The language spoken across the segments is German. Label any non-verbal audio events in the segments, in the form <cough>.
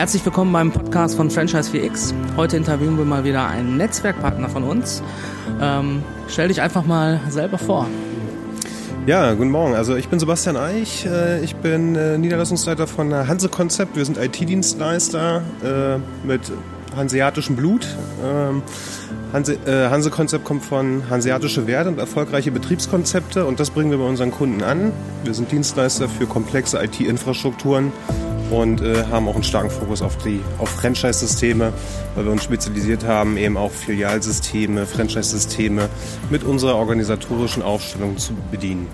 Herzlich willkommen beim Podcast von Franchise 4X. Heute interviewen wir mal wieder einen Netzwerkpartner von uns. Ähm, stell dich einfach mal selber vor. Ja, guten Morgen. Also ich bin Sebastian Eich. Äh, ich bin äh, Niederlassungsleiter von Hanse Konzept. Wir sind IT-Dienstleister äh, mit hanseatischem Blut. Hanse, Hanse Konzept kommt von hanseatische Werte und erfolgreiche Betriebskonzepte und das bringen wir bei unseren Kunden an. Wir sind Dienstleister für komplexe IT-Infrastrukturen und äh, haben auch einen starken Fokus auf die auf Franchise-Systeme, weil wir uns spezialisiert haben, eben auch Filialsysteme, Franchise-Systeme mit unserer organisatorischen Aufstellung zu bedienen.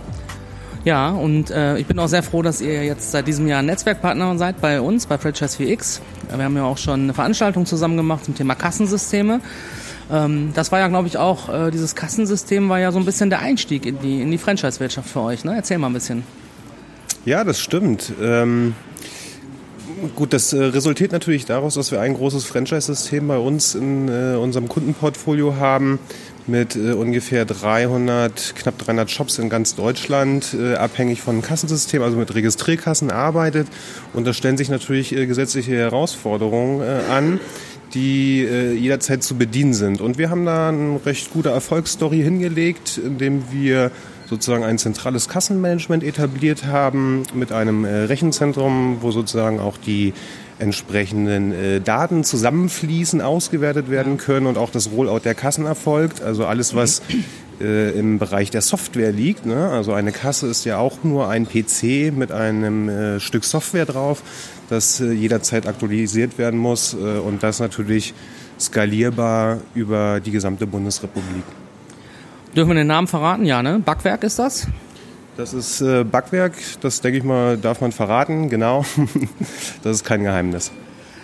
Ja, und äh, ich bin auch sehr froh, dass ihr jetzt seit diesem Jahr Netzwerkpartner seid bei uns, bei Franchise 4X. Wir haben ja auch schon eine Veranstaltung zusammen gemacht zum Thema Kassensysteme. Ähm, das war ja, glaube ich, auch, äh, dieses Kassensystem war ja so ein bisschen der Einstieg in die, in die Franchise-Wirtschaft für euch. Ne? Erzähl mal ein bisschen. Ja, das stimmt. Ähm Gut, das äh, resultiert natürlich daraus, dass wir ein großes Franchise-System bei uns in äh, unserem Kundenportfolio haben mit äh, ungefähr 300, knapp 300 Shops in ganz Deutschland, äh, abhängig von Kassensystem, also mit Registrierkassen arbeitet. Und da stellen sich natürlich äh, gesetzliche Herausforderungen äh, an die äh, jederzeit zu bedienen sind. Und wir haben da eine recht gute Erfolgsstory hingelegt, indem wir sozusagen ein zentrales Kassenmanagement etabliert haben mit einem äh, Rechenzentrum, wo sozusagen auch die entsprechenden äh, Daten zusammenfließen, ausgewertet werden können und auch das Rollout der Kassen erfolgt. Also alles, was <clears throat> <clears throat> äh, im Bereich der Software liegt. Ne? Also eine Kasse ist ja auch nur ein PC mit einem äh, Stück Software drauf, das äh, jederzeit aktualisiert werden muss äh, und das natürlich skalierbar über die gesamte Bundesrepublik. Dürfen wir den Namen verraten? Ja, ne? Backwerk ist das? Das ist äh, Backwerk, das denke ich mal, darf man verraten, genau. <laughs> das ist kein Geheimnis.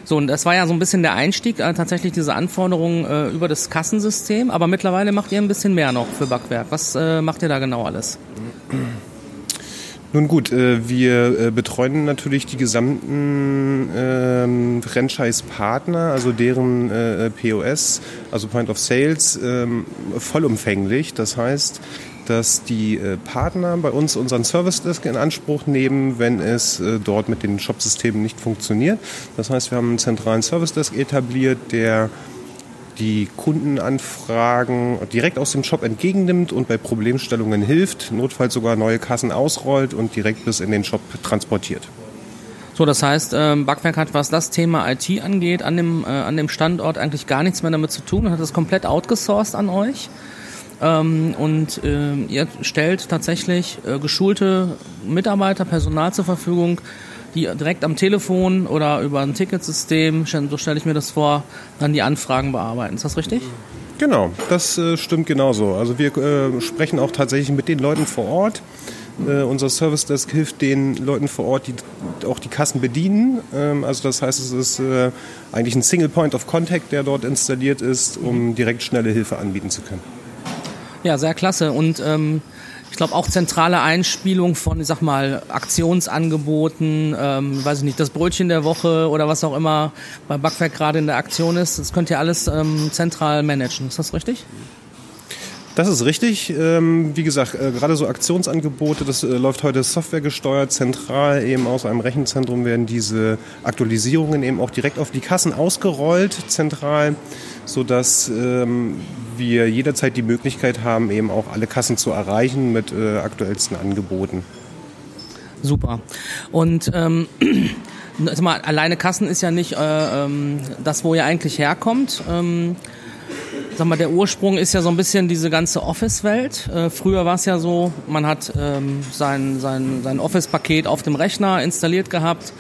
So, und das war ja so ein bisschen der Einstieg, äh, tatsächlich diese Anforderungen äh, über das Kassensystem, aber mittlerweile macht ihr ein bisschen mehr noch für Backwerk. Was äh, macht ihr da genau alles? Nun gut, äh, wir äh, betreuen natürlich die gesamten ähm, Franchise-Partner, also deren äh, POS, also Point of Sales, ähm, vollumfänglich. Das heißt, dass die Partner bei uns unseren Service Desk in Anspruch nehmen, wenn es dort mit den Shop-Systemen nicht funktioniert. Das heißt, wir haben einen zentralen Service Desk etabliert, der die Kundenanfragen direkt aus dem Shop entgegennimmt und bei Problemstellungen hilft, notfalls sogar neue Kassen ausrollt und direkt bis in den Shop transportiert. So, das heißt, ähm, Backwerk hat, was das Thema IT angeht, an dem, äh, an dem Standort eigentlich gar nichts mehr damit zu tun und hat das komplett outgesourced an euch. Ähm, und äh, ihr stellt tatsächlich äh, geschulte Mitarbeiter, Personal zur Verfügung, die direkt am Telefon oder über ein Ticketsystem, so stelle ich mir das vor, dann die Anfragen bearbeiten. Ist das richtig? Genau, das äh, stimmt genauso. Also wir äh, sprechen auch tatsächlich mit den Leuten vor Ort. Uh, unser Service Desk hilft den Leuten vor Ort, die auch die Kassen bedienen. Ähm, also das heißt, es ist äh, eigentlich ein Single Point of Contact, der dort installiert ist, um direkt schnelle Hilfe anbieten zu können. Ja, sehr klasse. Und ähm, ich glaube auch zentrale Einspielung von, ich sag mal, Aktionsangeboten, ähm, weiß ich nicht, das Brötchen der Woche oder was auch immer bei Backwerk gerade in der Aktion ist. Das könnt ihr alles ähm, zentral managen. Ist das richtig? Das ist richtig. Ähm, wie gesagt, äh, gerade so Aktionsangebote, das äh, läuft heute softwaregesteuert, zentral eben aus einem Rechenzentrum werden diese Aktualisierungen eben auch direkt auf die Kassen ausgerollt, zentral, sodass ähm, wir jederzeit die Möglichkeit haben, eben auch alle Kassen zu erreichen mit äh, aktuellsten Angeboten. Super. Und ähm, <clears throat> mal, alleine Kassen ist ja nicht äh, ähm, das, wo ihr eigentlich herkommt. Ähm, sag mal, der Ursprung ist ja so ein bisschen diese ganze Office-Welt. Äh, früher war es ja so, man hat ähm, sein, sein, sein Office-Paket auf dem Rechner installiert gehabt,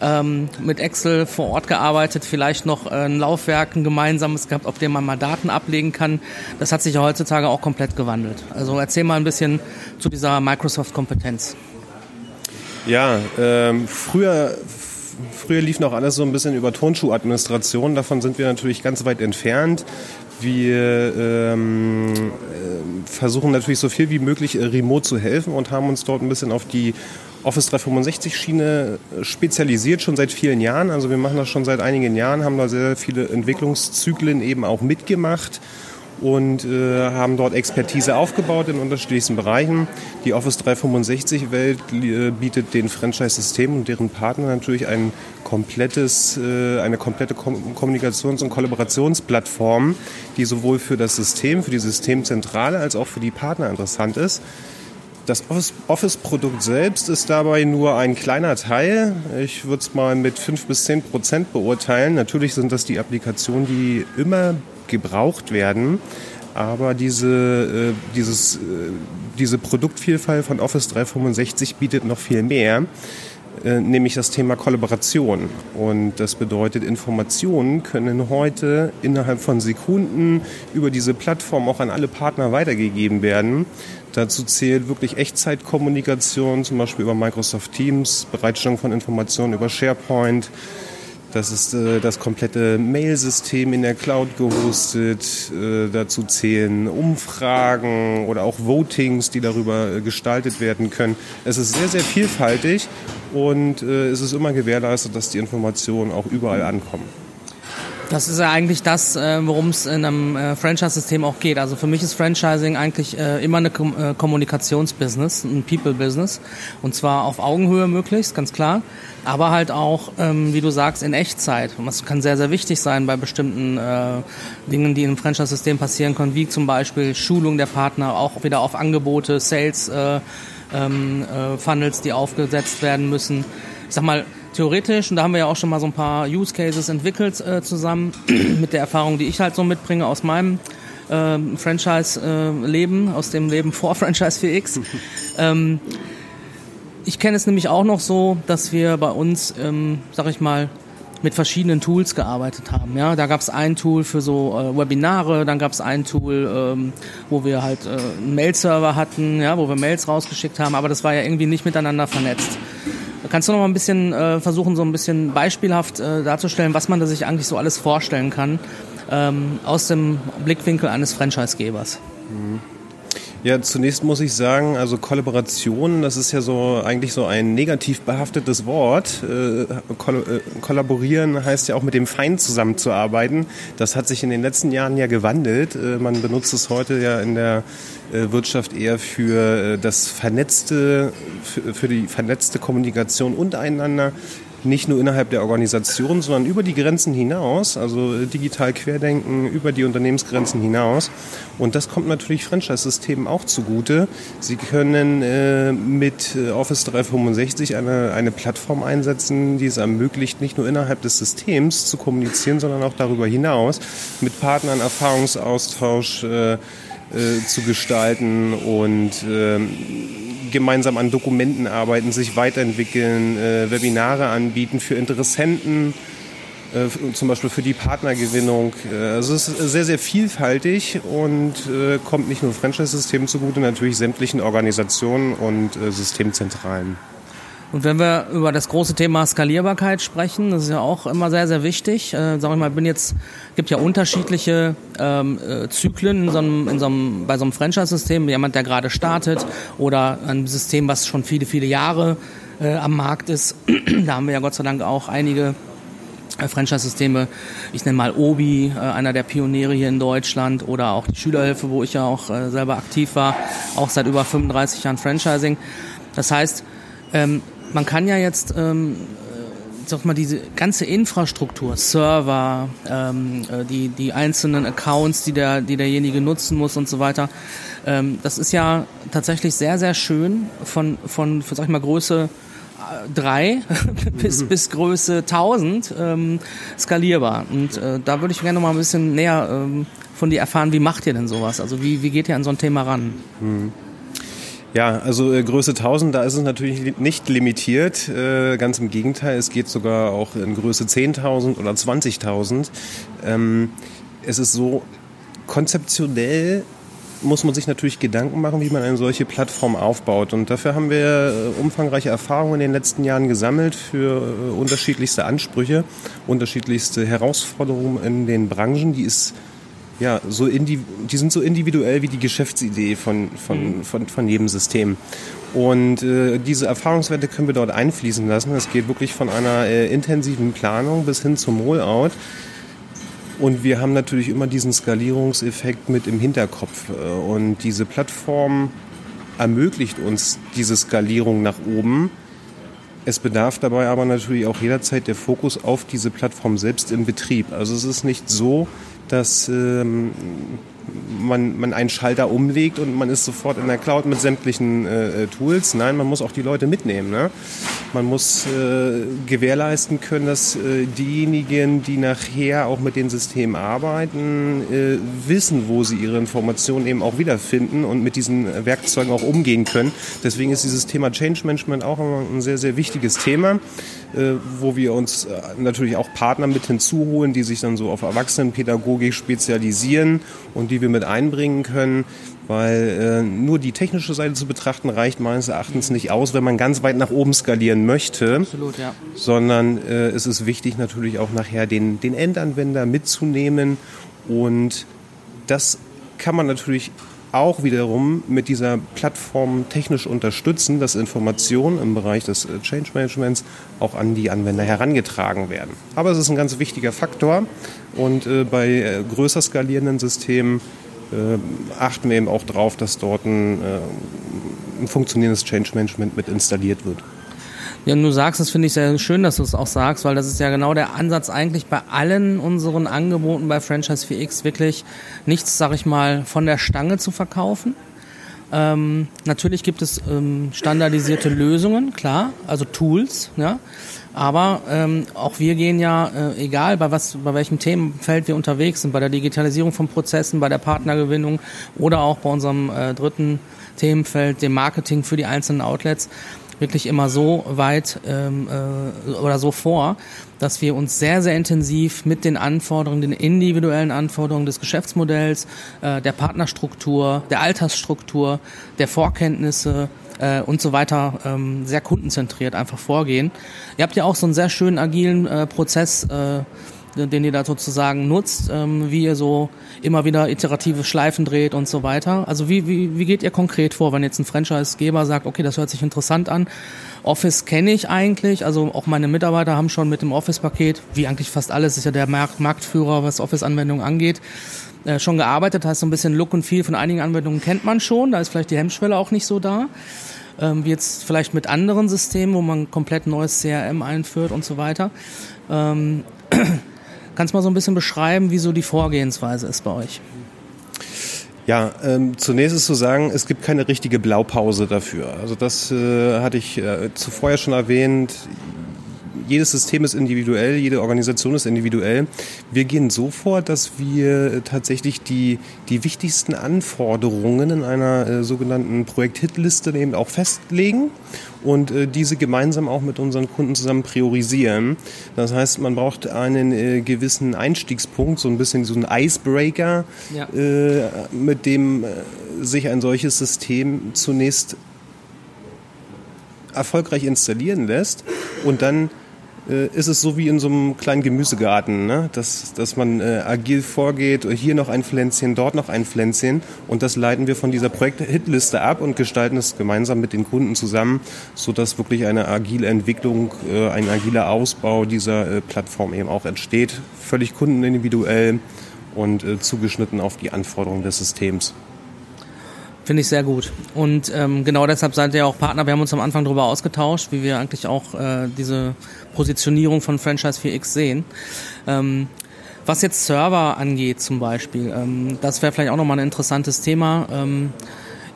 ähm, mit Excel vor Ort gearbeitet, vielleicht noch ein Laufwerk, ein gemeinsames gehabt, auf dem man mal Daten ablegen kann. Das hat sich ja heutzutage auch komplett gewandelt. Also erzähl mal ein bisschen zu dieser Microsoft-Kompetenz. Ja, ähm, früher früher lief noch alles so ein bisschen über Tonschuhadministration. Davon sind wir natürlich ganz weit entfernt. Wir ähm, äh, versuchen natürlich so viel wie möglich äh, remote zu helfen und haben uns dort ein bisschen auf die Office 365 Schiene äh, spezialisiert, schon seit vielen Jahren. Also wir machen das schon seit einigen Jahren, haben da sehr viele Entwicklungszyklen eben auch mitgemacht und äh, haben dort Expertise aufgebaut in unterschiedlichsten Bereichen. Die Office 365 Welt äh, bietet den Franchise-Systemen und deren Partner natürlich ein komplettes, äh, eine komplette Kom Kommunikations- und Kollaborationsplattform, die sowohl für das System, für die Systemzentrale als auch für die Partner interessant ist. Das Office-Produkt selbst ist dabei nur ein kleiner Teil. Ich würde es mal mit 5 bis 10 Prozent beurteilen. Natürlich sind das die Applikationen, die immer gebraucht werden. Aber diese, äh, dieses, äh, diese Produktvielfalt von Office 365 bietet noch viel mehr, äh, nämlich das Thema Kollaboration. Und das bedeutet, Informationen können heute innerhalb von Sekunden über diese Plattform auch an alle Partner weitergegeben werden. Dazu zählt wirklich Echtzeitkommunikation, zum Beispiel über Microsoft Teams, Bereitstellung von Informationen über SharePoint, das ist äh, das komplette Mail-System in der Cloud gehostet. Äh, dazu zählen Umfragen oder auch Votings, die darüber äh, gestaltet werden können. Es ist sehr, sehr vielfältig und äh, es ist immer gewährleistet, dass die Informationen auch überall ankommen. Das ist ja eigentlich das, äh, worum es in einem äh, Franchise-System auch geht. Also für mich ist Franchising eigentlich äh, immer eine Kommunikationsbusiness, ein People-Business. Und zwar auf Augenhöhe möglichst, ganz klar. Aber halt auch, ähm, wie du sagst, in Echtzeit. Und das kann sehr, sehr wichtig sein bei bestimmten Dingen, die im Franchise-System passieren können, wie zum Beispiel Schulung der Partner, auch wieder auf Angebote, Sales, ähm, die aufgesetzt werden müssen. Ich sag mal, theoretisch, und da haben wir ja auch schon mal so ein paar Use Cases entwickelt äh, zusammen <clears throat> mit der Erfahrung, die ich halt so mitbringe aus meinem äh, Franchise-Leben, aus dem Leben vor <laughs> Franchise 4X. <laughs> ähm, ich kenne es nämlich auch noch so, dass wir bei uns, ähm, sag ich mal, mit verschiedenen Tools gearbeitet haben. Ja, da gab es ein Tool für so äh, Webinare, dann gab es ein Tool, ähm, wo wir halt äh, einen Mail-Server hatten, ja, wo wir Mails rausgeschickt haben, aber das war ja irgendwie nicht miteinander vernetzt. Kannst du noch mal ein bisschen äh, versuchen, so ein bisschen beispielhaft äh, darzustellen, was man da sich eigentlich so alles vorstellen kann ähm, aus dem Blickwinkel eines Franchisegebers? Mhm. Ja, zunächst muss ich sagen, also Kollaboration, das ist ja so eigentlich so ein negativ behaftetes Wort. Äh, koll äh, kollaborieren heißt ja auch mit dem Feind zusammenzuarbeiten. Das hat sich in den letzten Jahren ja gewandelt. Äh, man benutzt es heute ja in der äh, Wirtschaft eher für äh, das vernetzte, für, für die vernetzte Kommunikation untereinander nicht nur innerhalb der Organisation, sondern über die Grenzen hinaus, also äh, digital querdenken, über die Unternehmensgrenzen hinaus. Und das kommt natürlich Franchise-Systemen auch zugute. Sie können äh, mit äh, Office 365 eine, eine Plattform einsetzen, die es ermöglicht, nicht nur innerhalb des Systems zu kommunizieren, sondern auch darüber hinaus mit Partnern Erfahrungsaustausch äh, äh, zu gestalten und ähm, gemeinsam an Dokumenten arbeiten, sich weiterentwickeln, äh, Webinare anbieten für Interessenten, äh, zum Beispiel für die Partnergewinnung. Äh, also es ist sehr, sehr vielfältig und äh, kommt nicht nur Franchise-Systemen zugute, natürlich sämtlichen Organisationen und äh, Systemzentralen. Und wenn wir über das große Thema Skalierbarkeit sprechen, das ist ja auch immer sehr, sehr wichtig. Äh, sag ich mal, bin jetzt, gibt ja unterschiedliche ähm, äh, Zyklen in so einem, in so einem, bei so einem Franchise-System. Jemand, der gerade startet oder ein System, was schon viele, viele Jahre äh, am Markt ist. <clears throat> da haben wir ja Gott sei Dank auch einige äh, Franchise-Systeme. Ich nenne mal Obi, äh, einer der Pioniere hier in Deutschland, oder auch die Schülerhilfe, wo ich ja auch äh, selber aktiv war, auch seit über 35 Jahren Franchising. Das heißt, ähm, man kann ja jetzt ähm, äh, sag mal, diese ganze Infrastruktur, Server, ähm, äh, die, die einzelnen Accounts, die, der, die derjenige nutzen muss und so weiter, ähm, das ist ja tatsächlich sehr, sehr schön von, von, von sag ich mal, Größe 3 äh, <laughs> bis, mhm. bis Größe 1000 ähm, skalierbar. Und äh, da würde ich gerne noch mal ein bisschen näher ähm, von dir erfahren, wie macht ihr denn sowas? Also wie, wie geht ihr an so ein Thema ran? Mhm. Ja, also äh, Größe 1000, da ist es natürlich nicht limitiert. Äh, ganz im Gegenteil, es geht sogar auch in Größe 10.000 oder 20.000. Ähm, es ist so, konzeptionell muss man sich natürlich Gedanken machen, wie man eine solche Plattform aufbaut. Und dafür haben wir äh, umfangreiche Erfahrungen in den letzten Jahren gesammelt für äh, unterschiedlichste Ansprüche, unterschiedlichste Herausforderungen in den Branchen, die es ja, so die sind so individuell wie die Geschäftsidee von, von, mhm. von, von jedem System. Und äh, diese Erfahrungswerte können wir dort einfließen lassen. Es geht wirklich von einer äh, intensiven Planung bis hin zum Rollout. Und wir haben natürlich immer diesen Skalierungseffekt mit im Hinterkopf. Und diese Plattform ermöglicht uns diese Skalierung nach oben. Es bedarf dabei aber natürlich auch jederzeit der Fokus auf diese Plattform selbst im Betrieb. Also es ist nicht so, dass ähm, man, man einen Schalter umlegt und man ist sofort in der Cloud mit sämtlichen äh, äh, Tools. Nein, man muss auch die Leute mitnehmen. Ne? Man muss äh, gewährleisten können, dass äh, diejenigen, die nachher auch mit den Systemen arbeiten, äh, wissen, wo sie ihre Informationen eben auch wiederfinden und mit diesen Werkzeugen auch umgehen können. Deswegen ist dieses Thema Change Management auch ein sehr, sehr wichtiges Thema. Äh, wo wir uns äh, natürlich auch Partner mit hinzuholen, die sich dann so auf Erwachsenenpädagogik spezialisieren und die wir mit einbringen können, weil äh, nur die technische Seite zu betrachten reicht meines Erachtens nicht aus, wenn man ganz weit nach oben skalieren möchte, Absolut, ja. sondern es ist wichtig natürlich auch nachher den, den Endanwender mitzunehmen und das kann man natürlich auch wiederum mit dieser Plattform technisch unterstützen, dass Informationen im Bereich des äh, Change Managements auch an die Anwender herangetragen werden. Aber es ist ein ganz wichtiger Faktor und äh, bei äh, größer skalierenden Systemen äh, achten wir eben auch darauf, dass dort ein, äh, ein funktionierendes Change Management mit installiert wird. Ja, und du sagst, das finde ich sehr schön, dass du es auch sagst, weil das ist ja genau der Ansatz eigentlich bei allen unseren Angeboten bei Franchise 4X wirklich nichts, sag ich mal, von der Stange zu verkaufen. Ähm, natürlich gibt es ähm, standardisierte Lösungen, klar, also Tools, ja. Aber ähm, auch wir gehen ja, äh, egal bei was, bei welchem Themenfeld wir unterwegs sind, bei der Digitalisierung von Prozessen, bei der Partnergewinnung oder auch bei unserem äh, dritten Themenfeld, dem Marketing für die einzelnen Outlets, wirklich immer so weit ähm, äh, oder so vor, dass wir uns sehr, sehr intensiv mit den Anforderungen, den individuellen Anforderungen des Geschäftsmodells, äh, der Partnerstruktur, der Altersstruktur, der Vorkenntnisse äh, und so weiter ähm, sehr kundenzentriert einfach vorgehen. Ihr habt ja auch so einen sehr schönen agilen äh, Prozess äh, den ihr da sozusagen nutzt, ähm, wie ihr so immer wieder iterative Schleifen dreht und so weiter. Also wie, wie, wie geht ihr konkret vor, wenn jetzt ein Franchise-Geber sagt, okay, das hört sich interessant an, Office kenne ich eigentlich, also auch meine Mitarbeiter haben schon mit dem Office-Paket, wie eigentlich fast alles, ist ja der Markt, Marktführer, was Office-Anwendungen angeht, äh, schon gearbeitet, heißt so ein bisschen Look und Feel von einigen Anwendungen kennt man schon, da ist vielleicht die Hemmschwelle auch nicht so da ähm, wie jetzt vielleicht mit anderen Systemen, wo man komplett neues CRM einführt und so weiter. Ähm, <clears throat> Kannst du mal so ein bisschen beschreiben, wie so die Vorgehensweise ist bei euch? Ja, ähm, zunächst ist zu sagen, es gibt keine richtige Blaupause dafür. Also das äh, hatte ich äh, zuvor ja schon erwähnt jedes System ist individuell, jede Organisation ist individuell. Wir gehen so vor, dass wir tatsächlich die, die wichtigsten Anforderungen in einer äh, sogenannten Projekt-Hit-Liste eben auch festlegen und äh, diese gemeinsam auch mit unseren Kunden zusammen priorisieren. Das heißt, man braucht einen äh, gewissen Einstiegspunkt, so ein bisschen so einen Icebreaker, ja. äh, mit dem äh, sich ein solches System zunächst erfolgreich installieren lässt und dann äh, ist es so wie in so einem kleinen Gemüsegarten, ne? dass, dass man äh, agil vorgeht, hier noch ein Pflänzchen, dort noch ein Pflänzchen und das leiten wir von dieser Projekt-Hitliste ab und gestalten es gemeinsam mit den Kunden zusammen, sodass wirklich eine agile Entwicklung, äh, ein agiler Ausbau dieser äh, Plattform eben auch entsteht, völlig kundenindividuell und äh, zugeschnitten auf die Anforderungen des Systems. Finde ich sehr gut. Und ähm, genau deshalb seid ihr auch Partner. Wir haben uns am Anfang darüber ausgetauscht, wie wir eigentlich auch äh, diese Positionierung von Franchise 4X sehen. Ähm, was jetzt Server angeht zum Beispiel, ähm, das wäre vielleicht auch nochmal ein interessantes Thema. Ähm,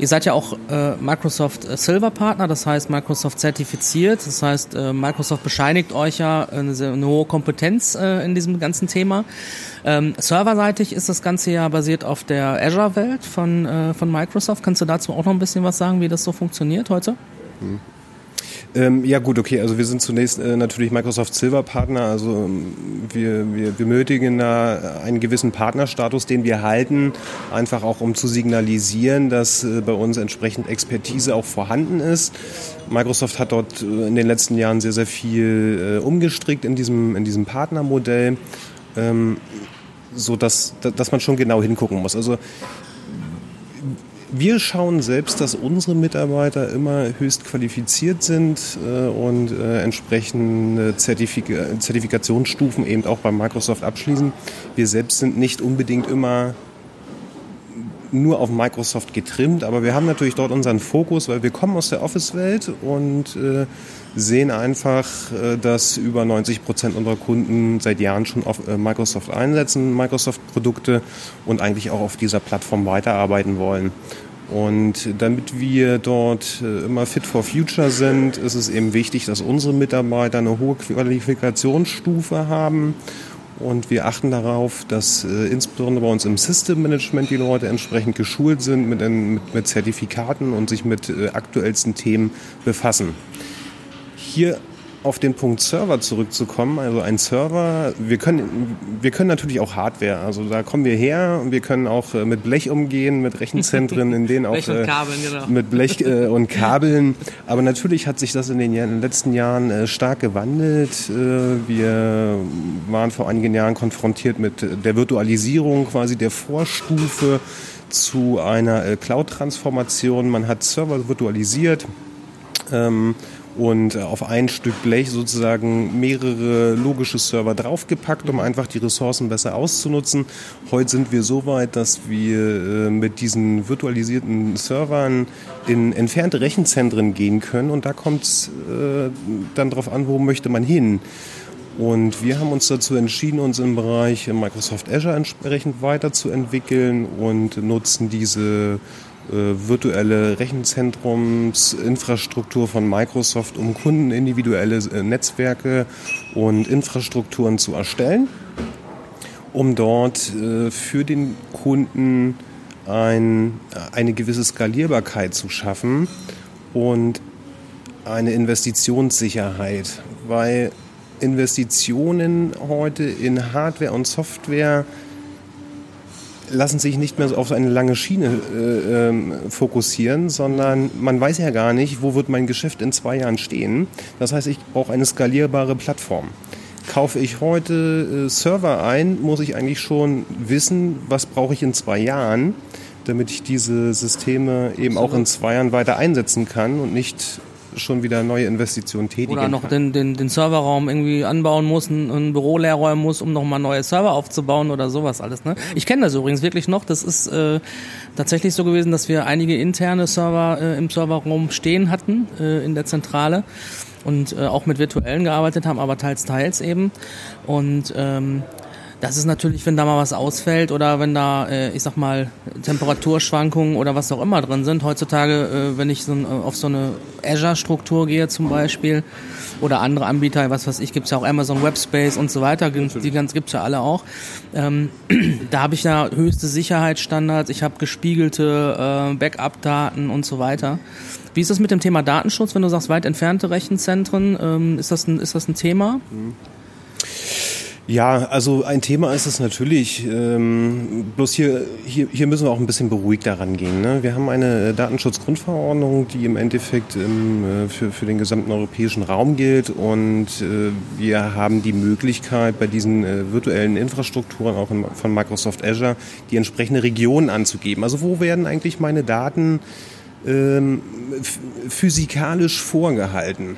Ihr seid ja auch äh, Microsoft äh, Silver Partner, das heißt Microsoft zertifiziert, das heißt äh, Microsoft bescheinigt euch ja eine, eine hohe Kompetenz äh, in diesem ganzen Thema. Ähm, serverseitig ist das Ganze ja basiert auf der Azure-Welt von, äh, von Microsoft. Kannst du dazu auch noch ein bisschen was sagen, wie das so funktioniert heute? Hm. Ähm, ja gut, okay. Also wir sind zunächst äh, natürlich Microsoft Silver Partner. Also ähm, wir, wir benötigen da einen gewissen Partnerstatus, den wir halten, einfach auch um zu signalisieren, dass äh, bei uns entsprechend Expertise auch vorhanden ist. Microsoft hat dort äh, in den letzten Jahren sehr, sehr viel äh, umgestrickt in diesem, in diesem Partnermodell, ähm, so dass, dass man schon genau hingucken muss. Also wir schauen selbst, dass unsere Mitarbeiter immer höchst qualifiziert sind äh, und äh, entsprechende Zertifika Zertifikationsstufen eben auch bei Microsoft abschließen. Wir selbst sind nicht unbedingt immer nur auf Microsoft getrimmt, aber wir haben natürlich dort unseren Fokus, weil wir kommen aus der Office-Welt und äh, sehen einfach, äh, dass über 90 Prozent unserer Kunden seit Jahren schon auf äh, Microsoft einsetzen, Microsoft-Produkte und eigentlich auch auf dieser Plattform weiterarbeiten wollen. Und damit wir dort immer fit for future sind, ist es eben wichtig, dass unsere Mitarbeiter eine hohe Qualifikationsstufe haben und wir achten darauf, dass äh, insbesondere bei uns im System Management die Leute entsprechend geschult sind mit, mit, mit Zertifikaten und sich mit äh, aktuellsten Themen befassen. Hier auf den Punkt Server zurückzukommen, also ein Server, wir können, wir können natürlich auch Hardware, also da kommen wir her und wir können auch äh, mit Blech umgehen, mit Rechenzentren, in denen auch <laughs> Blech und Kabeln, genau. mit Blech äh, und Kabeln. Aber natürlich hat sich das in den, in den letzten Jahren äh, stark gewandelt. Äh, wir waren vor einigen Jahren konfrontiert mit der Virtualisierung, quasi der Vorstufe zu einer äh, Cloud-Transformation. Man hat Server virtualisiert. Ähm, und äh, auf ein Stück Blech sozusagen mehrere logische Server draufgepackt, um einfach die Ressourcen besser auszunutzen. Heute sind wir so weit, dass wir äh, mit diesen virtualisierten Servern in entfernte Rechenzentren gehen können und da kommt es äh, dann darauf an, wo möchte man hin. Und wir haben uns dazu entschieden, uns im Bereich Microsoft Azure entsprechend weiterzuentwickeln und nutzen diese virtuelle Rechenzentrumsinfrastruktur von Microsoft, um Kunden individuelle äh, Netzwerke und Infrastrukturen zu erstellen, um dort äh, für den Kunden ein, eine gewisse Skalierbarkeit zu schaffen und eine Investitionssicherheit, weil Investitionen heute in Hardware und Software lassen sich nicht mehr so auf eine lange Schiene äh, ähm, fokussieren, sondern man weiß ja gar nicht, wo wird mein Geschäft in zwei Jahren stehen. Das heißt, ich brauche eine skalierbare Plattform. Kaufe ich heute äh, Server ein, muss ich eigentlich schon wissen, was brauche ich in zwei Jahren, damit ich diese Systeme eben auch in zwei Jahren weiter einsetzen kann und nicht schon wieder neue Investitionen tätigen Oder noch den, den, den Serverraum irgendwie anbauen muss, ein, ein Büro leer räumen muss, um nochmal neue Server aufzubauen oder sowas alles. Ne? Ich kenne das übrigens wirklich noch. Das ist äh, tatsächlich so gewesen, dass wir einige interne Server äh, im Serverraum stehen hatten äh, in der Zentrale und äh, auch mit virtuellen gearbeitet haben, aber teils, teils eben. Und ähm, das ist natürlich, wenn da mal was ausfällt oder wenn da, äh, ich sag mal, Temperaturschwankungen oder was auch immer drin sind. Heutzutage, äh, wenn ich so äh, auf so eine Azure-Struktur gehe zum Beispiel oder andere Anbieter, was weiß ich, gibt's ja auch Amazon Webspace und so weiter, die ganz gibt's ja alle auch. Ähm, <clears throat> da habe ich ja höchste Sicherheitsstandards, ich habe gespiegelte äh, Backup-Daten und so weiter. Wie ist das mit dem Thema Datenschutz, wenn du sagst weit entfernte Rechenzentren? Ähm, ist, das ein, ist das ein Thema? Mhm. Ja, also ein Thema ist es natürlich. Ähm, bloß hier, hier, hier müssen wir auch ein bisschen beruhigt daran gehen. Ne? Wir haben eine Datenschutzgrundverordnung, die im Endeffekt ähm, für, für den gesamten europäischen Raum gilt. Und äh, wir haben die Möglichkeit, bei diesen äh, virtuellen Infrastrukturen, auch in, von Microsoft Azure, die entsprechende Region anzugeben. Also wo werden eigentlich meine Daten ähm, physikalisch vorgehalten?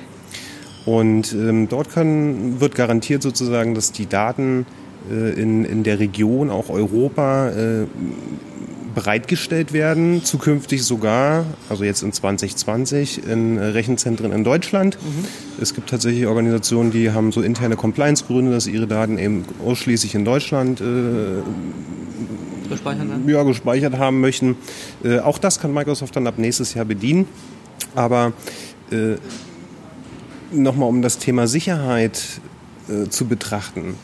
Und ähm, dort können, wird garantiert sozusagen, dass die Daten äh, in, in der Region, auch Europa, äh, bereitgestellt werden, zukünftig sogar, also jetzt in 2020, in Rechenzentren in Deutschland. Mhm. Es gibt tatsächlich Organisationen, die haben so interne Compliance-Gründe, dass ihre Daten eben ausschließlich in Deutschland äh, gespeichert, ja, gespeichert haben möchten. Äh, auch das kann Microsoft dann ab nächstes Jahr bedienen. Aber äh, nochmal um das Thema Sicherheit äh, zu betrachten,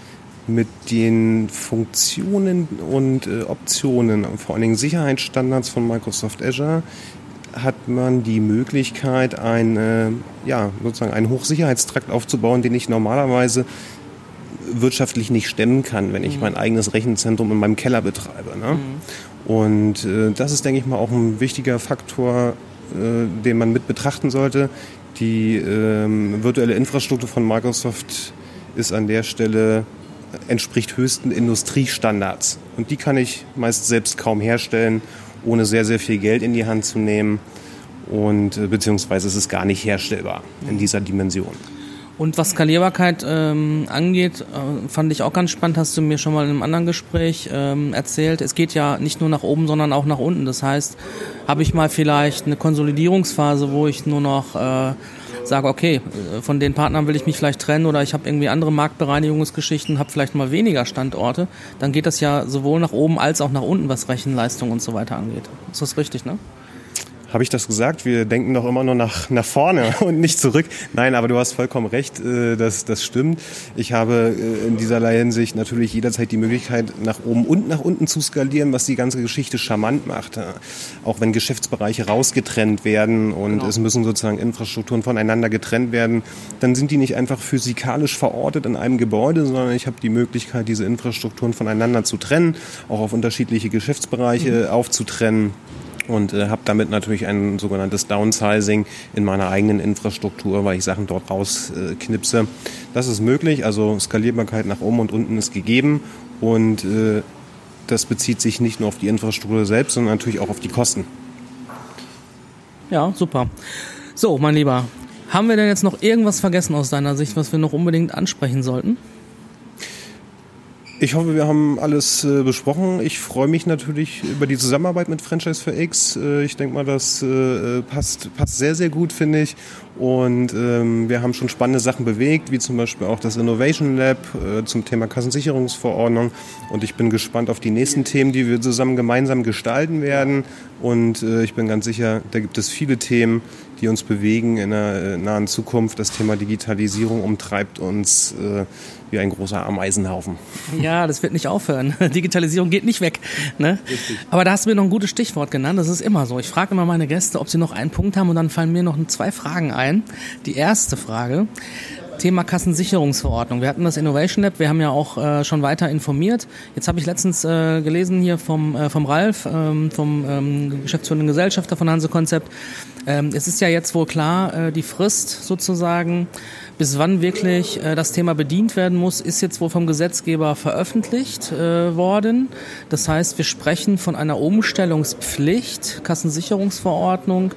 mit den Funktionen und äh, Optionen, vor allen Dingen Sicherheitsstandards von Microsoft Azure, hat man die Möglichkeit, ein, äh, ja, sozusagen einen Hochsicherheitstrakt aufzubauen, den ich normalerweise wirtschaftlich nicht stemmen kann, wenn ich mhm. mein eigenes Rechenzentrum in meinem Keller betreibe. Ne? Mhm. Und äh, das ist, denke ich mal, auch ein wichtiger Faktor, äh, den man mit betrachten sollte. Die ähm, virtuelle Infrastruktur von Microsoft ist an der Stelle entspricht höchsten Industriestandards. Und die kann ich meist selbst kaum herstellen. ohne sehr, sehr viel Geld in die Hand zu nehmen. Und äh, beziehungsweise es ist gar nicht herstellbar in dieser Dimension. Und was Skalierbarkeit ähm, angeht, äh, fand ich auch ganz spannend, hast du mir schon mal in einem anderen Gespräch ähm, erzählt. Es geht ja nicht nur nach oben, sondern auch nach unten. Das heißt, habe ich mal vielleicht eine Konsolidierungsphase, wo ich nur noch äh, sage, okay, äh, von den Partnern will ich mich vielleicht trennen oder ich habe irgendwie andere Marktbereinigungsgeschichten, habe vielleicht mal weniger Standorte, dann geht das ja sowohl nach oben als auch nach unten, was Rechenleistung und so weiter angeht. Ist das richtig, ne? Habe ich das gesagt? Wir denken doch immer nur nach, nach vorne <laughs> und nicht zurück. Nein, aber du hast vollkommen recht, äh, das, das stimmt. Ich habe äh, in dieserlei Hinsicht natürlich jederzeit die Möglichkeit, nach oben und nach unten zu skalieren, was die ganze Geschichte charmant macht. Äh, auch wenn Geschäftsbereiche rausgetrennt werden und genau. es müssen sozusagen Infrastrukturen voneinander getrennt werden, dann sind die nicht einfach physikalisch verortet in einem Gebäude, sondern ich habe die Möglichkeit, diese Infrastrukturen voneinander zu trennen, auch auf unterschiedliche Geschäftsbereiche mhm. aufzutrennen und äh, habe damit natürlich ein sogenanntes Downsizing in meiner eigenen Infrastruktur, weil ich Sachen dort rausknipse. Äh, das ist möglich, also Skalierbarkeit nach oben und unten ist gegeben und äh, das bezieht sich nicht nur auf die Infrastruktur selbst, sondern natürlich auch auf die Kosten. Ja, super. So, mein Lieber, haben wir denn jetzt noch irgendwas vergessen aus deiner Sicht, was wir noch unbedingt ansprechen sollten? Ich hoffe, wir haben alles äh, besprochen. Ich freue mich natürlich über die Zusammenarbeit mit Franchise for X. Äh, ich denke mal, das äh, passt, passt sehr, sehr gut, finde ich. Und ähm, wir haben schon spannende Sachen bewegt, wie zum Beispiel auch das Innovation Lab äh, zum Thema Kassensicherungsverordnung. Und ich bin gespannt auf die nächsten Themen, die wir zusammen gemeinsam gestalten werden. Und äh, ich bin ganz sicher, da gibt es viele Themen, die uns bewegen in der äh, nahen Zukunft. Das Thema Digitalisierung umtreibt uns äh, wie ein großer Ameisenhaufen. Ja, das wird nicht aufhören. <laughs> Digitalisierung geht nicht weg. Ne? Aber da hast du mir noch ein gutes Stichwort genannt. Das ist immer so. Ich frage immer meine Gäste, ob sie noch einen Punkt haben und dann fallen mir noch zwei Fragen ein. Die erste Frage. Thema Kassensicherungsverordnung. Wir hatten das Innovation Lab, wir haben ja auch äh, schon weiter informiert. Jetzt habe ich letztens äh, gelesen hier vom, äh, vom Ralf, ähm, vom ähm, geschäftsführenden Gesellschafter von Hanse Konzept. Ähm, es ist ja jetzt wohl klar, äh, die Frist sozusagen bis wann wirklich äh, das Thema bedient werden muss, ist jetzt wohl vom Gesetzgeber veröffentlicht äh, worden. Das heißt, wir sprechen von einer Umstellungspflicht, Kassensicherungsverordnung,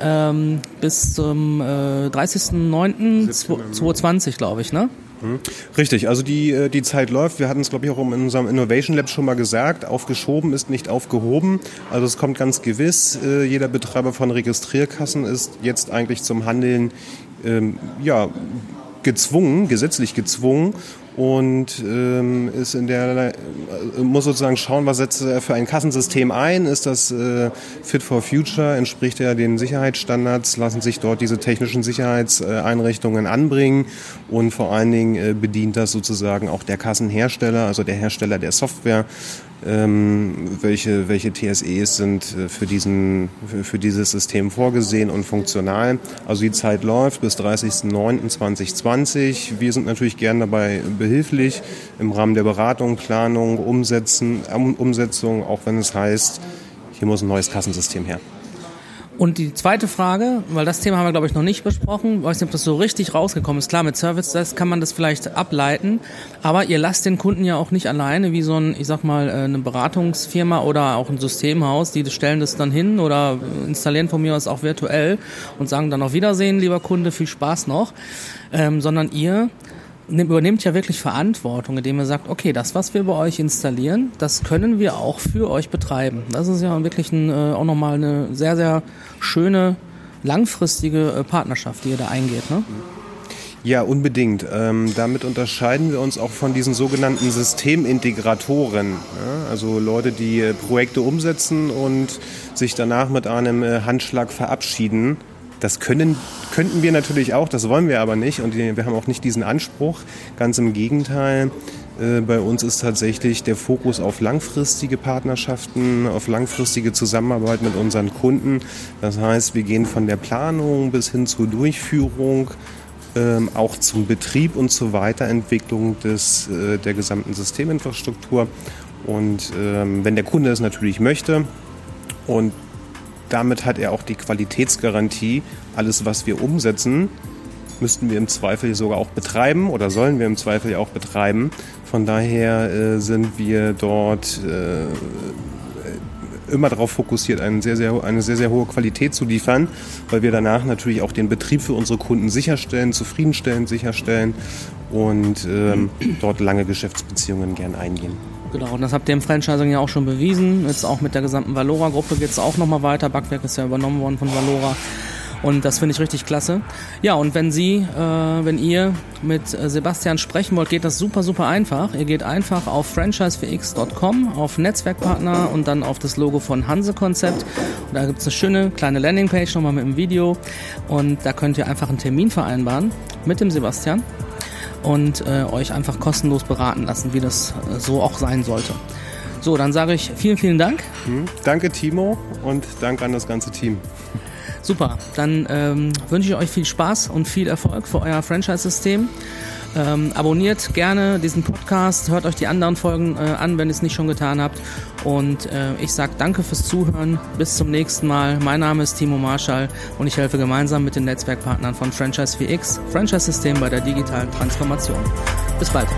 ähm, bis zum äh, 30.09.2020, glaube ich, ne? Mhm. Richtig, also die, äh, die Zeit läuft. Wir hatten es, glaube ich, auch in unserem Innovation Lab schon mal gesagt. Aufgeschoben ist nicht aufgehoben. Also es kommt ganz gewiss. Äh, jeder Betreiber von Registrierkassen ist jetzt eigentlich zum Handeln ähm, ja, gezwungen, gesetzlich gezwungen und ähm, ist in der äh, muss sozusagen schauen, was setzt er für ein Kassensystem ein. Ist das äh, fit for future? Entspricht er den Sicherheitsstandards? Lassen sich dort diese technischen Sicherheitseinrichtungen anbringen? Und vor allen Dingen äh, bedient das sozusagen auch der Kassenhersteller, also der Hersteller der Software ähm, welche, welche TSEs sind äh, für, diesen, für, für, dieses System vorgesehen und funktional. Also die Zeit läuft bis 30.09.2020. Wir sind natürlich gern dabei behilflich im Rahmen der Beratung, Planung, Umsetzen, Umsetzung, auch wenn es heißt, hier muss ein neues Kassensystem her. Und die zweite Frage, weil das Thema haben wir, glaube ich, noch nicht besprochen, weiß nicht, ob das so richtig rausgekommen ist. Klar, mit Service das kann man das vielleicht ableiten, aber ihr lasst den Kunden ja auch nicht alleine wie so ein, ich sag mal, äh, eine Beratungsfirma oder auch ein Systemhaus, die stellen das dann hin oder installieren von mir aus auch virtuell und sagen dann auf Wiedersehen, lieber Kunde, viel Spaß noch, ähm, sondern ihr übernimmt ja wirklich Verantwortung, indem er sagt, okay, das, was wir bei euch installieren, das können wir auch für euch betreiben. Das ist ja wirklich ein, äh, auch nochmal eine sehr, sehr schöne, langfristige äh, Partnerschaft, die ihr da eingeht. Ne? Ja, unbedingt. Ähm, damit unterscheiden wir uns auch von diesen sogenannten Systemintegratoren. Ja? Also Leute, die äh, Projekte umsetzen und sich danach mit einem Handschlag verabschieden das können, könnten wir natürlich auch, das wollen wir aber nicht und wir haben auch nicht diesen Anspruch. Ganz im Gegenteil. Äh, bei uns ist tatsächlich der Fokus auf langfristige Partnerschaften, auf langfristige Zusammenarbeit mit unseren Kunden. Das heißt, wir gehen von der Planung bis hin zur Durchführung, ähm, auch zum Betrieb und zur Weiterentwicklung des, äh, der gesamten Systeminfrastruktur. Und ähm, wenn der Kunde es natürlich möchte und damit hat er auch die Qualitätsgarantie. Alles, was wir umsetzen, müssten wir im Zweifel sogar auch betreiben oder sollen wir im Zweifel ja auch betreiben. Von daher äh, sind wir dort äh, immer darauf fokussiert, eine sehr, sehr, eine sehr, sehr hohe Qualität zu liefern, weil wir danach natürlich auch den Betrieb für unsere Kunden sicherstellen, zufriedenstellen, sicherstellen und ähm, <clears throat> dort lange Geschäftsbeziehungen gern eingehen. Genau, und das habt ihr im Franchising ja auch schon bewiesen. Jetzt auch mit der gesamten Valora-Gruppe geht es auch nochmal weiter. Backwerk ist ja übernommen worden von Valora. Und das finde ich richtig klasse. Ja, und wenn Sie, äh, wenn ihr mit äh, Sebastian sprechen wollt, geht das super, super einfach. Ihr geht einfach auf franchisefx.com, auf Netzwerkpartner und dann auf das Logo von Hanse Konzept. Und da gibt es eine schöne kleine Landingpage nochmal mit dem Video. Und da könnt ihr einfach einen Termin vereinbaren mit dem Sebastian und äh, euch einfach kostenlos beraten lassen, wie das äh, so auch sein sollte. So, dann sage ich vielen, vielen Dank. Hm, danke Timo und danke an das ganze Team. Super, dann ähm, wünsche ich euch viel Spaß und viel Erfolg für euer Franchise-System. Ähm, abonniert gerne diesen Podcast, hört euch die anderen Folgen äh, an, wenn ihr es nicht schon getan habt. Und äh, ich sage danke fürs Zuhören. Bis zum nächsten Mal. Mein Name ist Timo Marschall und ich helfe gemeinsam mit den Netzwerkpartnern von Franchise 4X Franchise-System bei der digitalen Transformation. Bis bald.